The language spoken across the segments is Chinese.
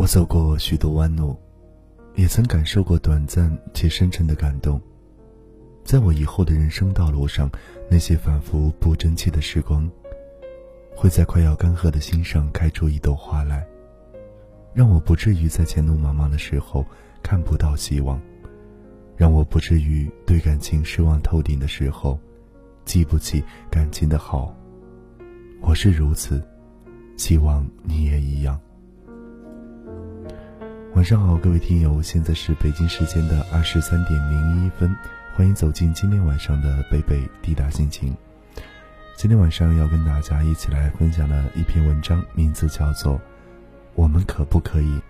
我走过许多弯路，也曾感受过短暂且深沉的感动。在我以后的人生道路上，那些反复不争气的时光，会在快要干涸的心上开出一朵花来，让我不至于在前路茫茫的时候看不到希望，让我不至于对感情失望透顶的时候，记不起感情的好。我是如此，希望你也一样。晚上好，各位听友，现在是北京时间的二十三点零一分。欢迎走进今天晚上的贝贝滴答心情。今天晚上要跟大家一起来分享的一篇文章，名字叫做《我们可不可以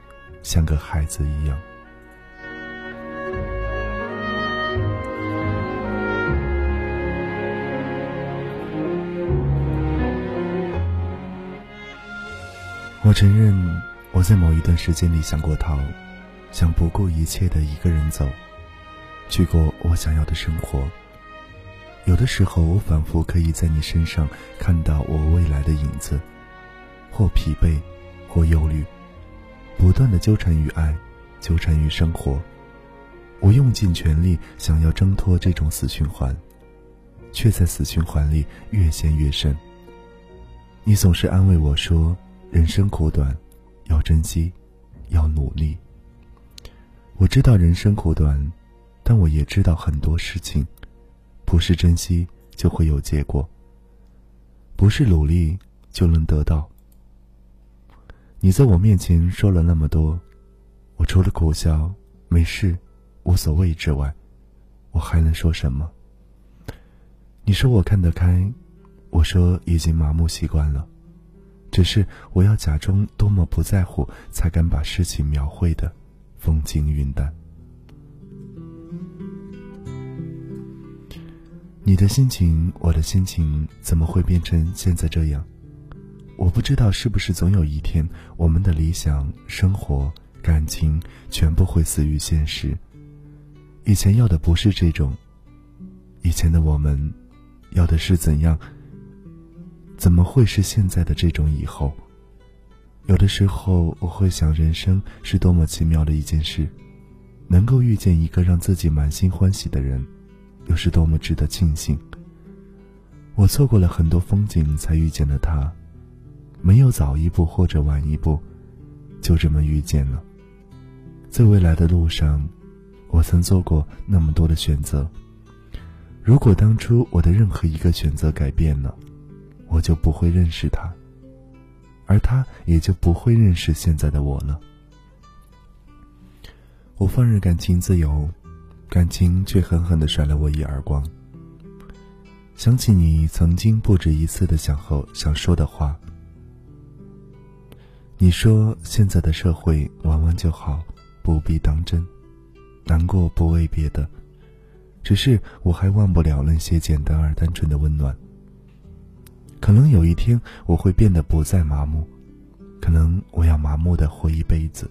像个孩子一样》。我承认，我在某一段时间里想过逃，想不顾一切的一个人走。去过我想要的生活。有的时候，我仿佛可以在你身上看到我未来的影子，或疲惫，或忧虑，不断的纠缠于爱，纠缠于生活。我用尽全力想要挣脱这种死循环，却在死循环里越陷越深。你总是安慰我说：“人生苦短，要珍惜，要努力。”我知道人生苦短。但我也知道很多事情，不是珍惜就会有结果，不是努力就能得到。你在我面前说了那么多，我除了苦笑、没事、无所谓之外，我还能说什么？你说我看得开，我说已经麻木习惯了，只是我要假装多么不在乎，才敢把事情描绘的风轻云淡。你的心情，我的心情，怎么会变成现在这样？我不知道是不是总有一天，我们的理想、生活、感情全部会死于现实。以前要的不是这种，以前的我们，要的是怎样？怎么会是现在的这种以后？有的时候，我会想，人生是多么奇妙的一件事，能够遇见一个让自己满心欢喜的人。又是多么值得庆幸！我错过了很多风景，才遇见了他，没有早一步或者晚一步，就这么遇见了。在未来的路上，我曾做过那么多的选择。如果当初我的任何一个选择改变了，我就不会认识他，而他也就不会认识现在的我了。我放任感情自由。感情却狠狠的甩了我一耳光。想起你曾经不止一次的想和想说的话，你说现在的社会玩玩就好，不必当真。难过不为别的，只是我还忘不了那些简单而单纯的温暖。可能有一天我会变得不再麻木，可能我要麻木的活一辈子。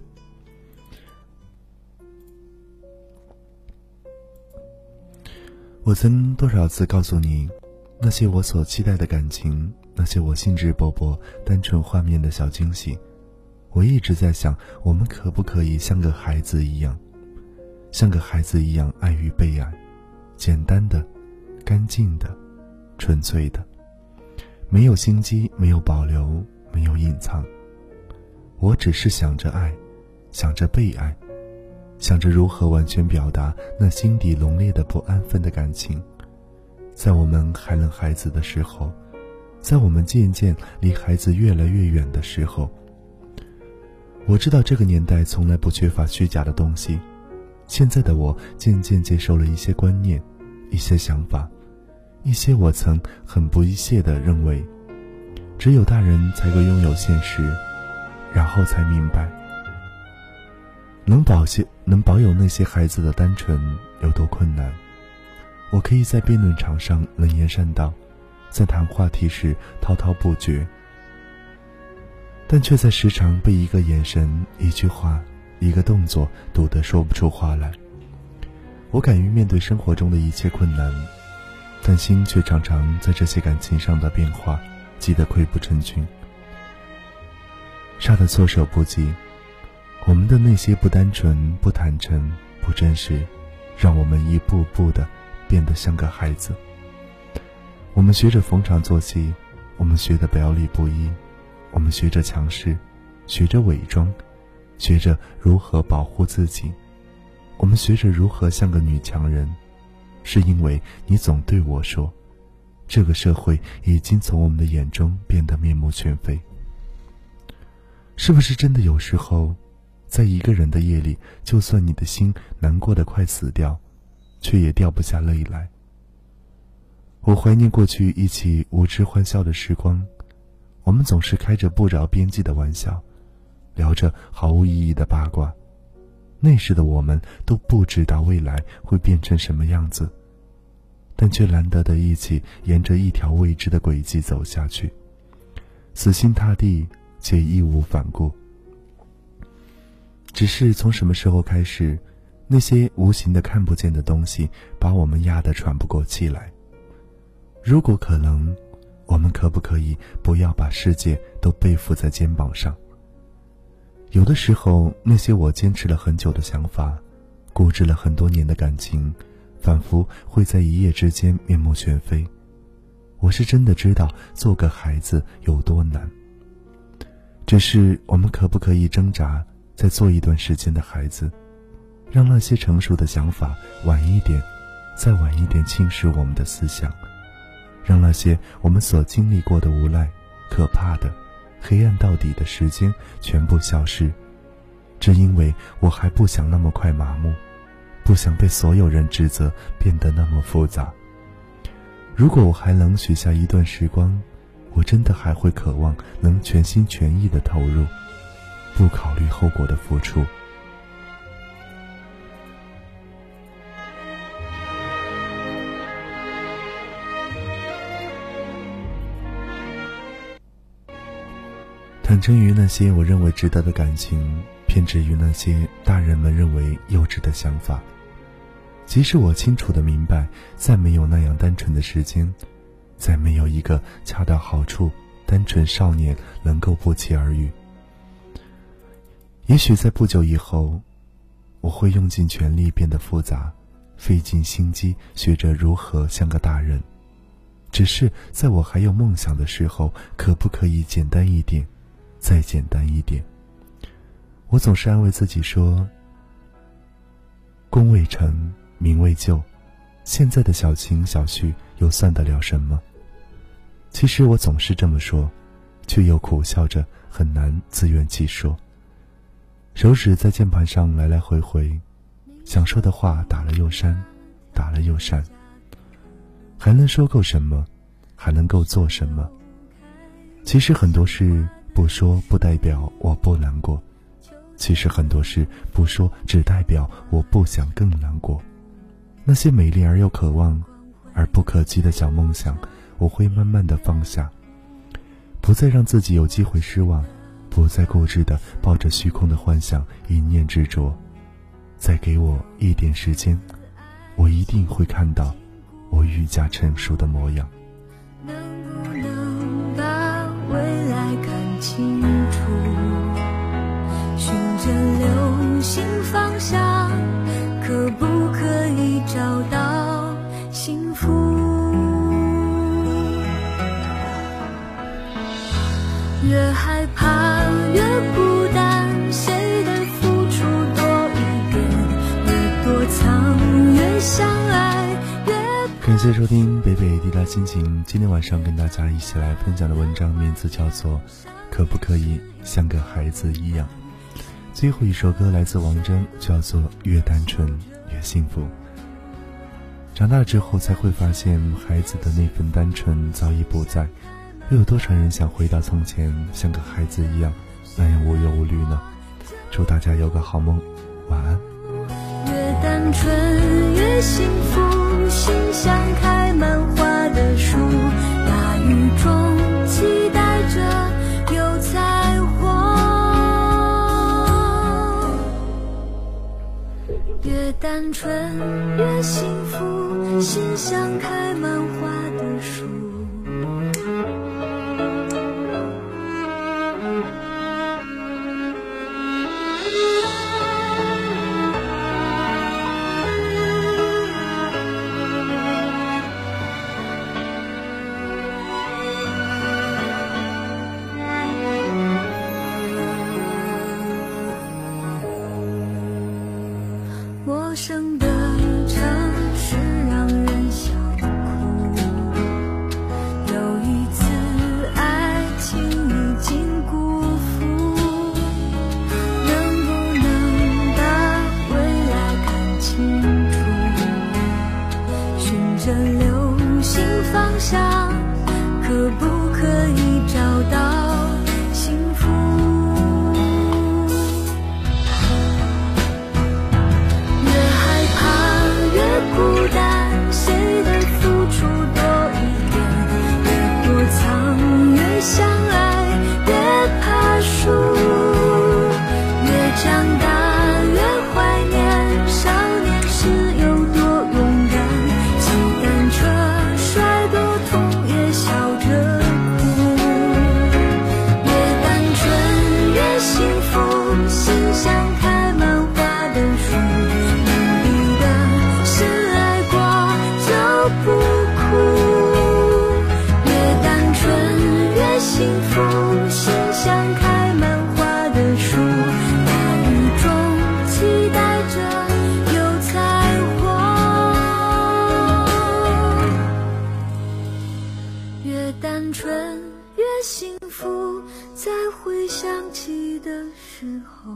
我曾多少次告诉你，那些我所期待的感情，那些我兴致勃勃、单纯画面的小惊喜，我一直在想，我们可不可以像个孩子一样，像个孩子一样爱与被爱，简单的、干净的、纯粹的，没有心机，没有保留，没有隐藏。我只是想着爱，想着被爱。想着如何完全表达那心底浓烈的不安分的感情，在我们还能孩子的时候，在我们渐渐离孩子越来越远的时候，我知道这个年代从来不缺乏虚假的东西。现在的我渐渐接受了一些观念，一些想法，一些我曾很不屑的认为，只有大人才够拥有现实，然后才明白。能保些能保有那些孩子的单纯有多困难？我可以在辩论场上能言善道，在谈话题时滔滔不绝，但却在时常被一个眼神、一句话、一个动作堵得说不出话来。我敢于面对生活中的一切困难，但心却常常在这些感情上的变化急得溃不成军，杀得措手不及。我们的那些不单纯、不坦诚、不真实，让我们一步步的变得像个孩子。我们学着逢场作戏，我们学得表里不一，我们学着强势，学着伪装，学着如何保护自己，我们学着如何像个女强人，是因为你总对我说，这个社会已经从我们的眼中变得面目全非。是不是真的有时候，在一个人的夜里，就算你的心难过的快死掉，却也掉不下泪来？我怀念过去一起无知欢笑的时光，我们总是开着不着边际的玩笑，聊着毫无意义的八卦。那时的我们都不知道未来会变成什么样子，但却难得的一起沿着一条未知的轨迹走下去，死心塌地。且义无反顾。只是从什么时候开始，那些无形的看不见的东西把我们压得喘不过气来？如果可能，我们可不可以不要把世界都背负在肩膀上？有的时候，那些我坚持了很久的想法，固执了很多年的感情，仿佛会在一夜之间面目全非。我是真的知道做个孩子有多难。只是我们可不可以挣扎，再做一段时间的孩子，让那些成熟的想法晚一点，再晚一点侵蚀我们的思想，让那些我们所经历过的无赖、可怕的、黑暗到底的时间全部消失，只因为我还不想那么快麻木，不想被所有人指责变得那么复杂。如果我还能许下一段时光。我真的还会渴望能全心全意的投入，不考虑后果的付出。坦诚于那些我认为值得的感情，偏执于那些大人们认为幼稚的想法。即使我清楚的明白，再没有那样单纯的时间。再没有一个恰到好处、单纯少年能够不期而遇。也许在不久以后，我会用尽全力变得复杂，费尽心机学着如何像个大人。只是在我还有梦想的时候，可不可以简单一点，再简单一点？我总是安慰自己说：“功未成，名未就，现在的小情小绪又算得了什么？”其实我总是这么说，却又苦笑着，很难自圆其说。手指在键盘上来来回回，想说的话打了又删，打了又删。还能说够什么？还能够做什么？其实很多事不说，不代表我不难过；其实很多事不说，只代表我不想更难过。那些美丽而又渴望，而不可及的小梦想。我会慢慢的放下，不再让自己有机会失望，不再固执的抱着虚空的幻想一念执着。再给我一点时间，我一定会看到我愈加成熟的模样。看清楚？循着流星方向，可不可以找到幸福？越害怕越孤谢收听北北滴答心情。今天晚上跟大家一起来分享的文章名字叫做《可不可以像个孩子一样》。最后一首歌来自王铮，叫做《越单纯越幸福》。长大之后才会发现，孩子的那份单纯早已不在。又有多少人想回到从前，像个孩子一样那样无忧无虑呢？祝大家有个好梦，晚安。越单纯越幸福，心像开满花的树，大雨中期待着有彩虹。越单纯越幸福，心像开满花的树。生的单纯越幸福在回想起的时候。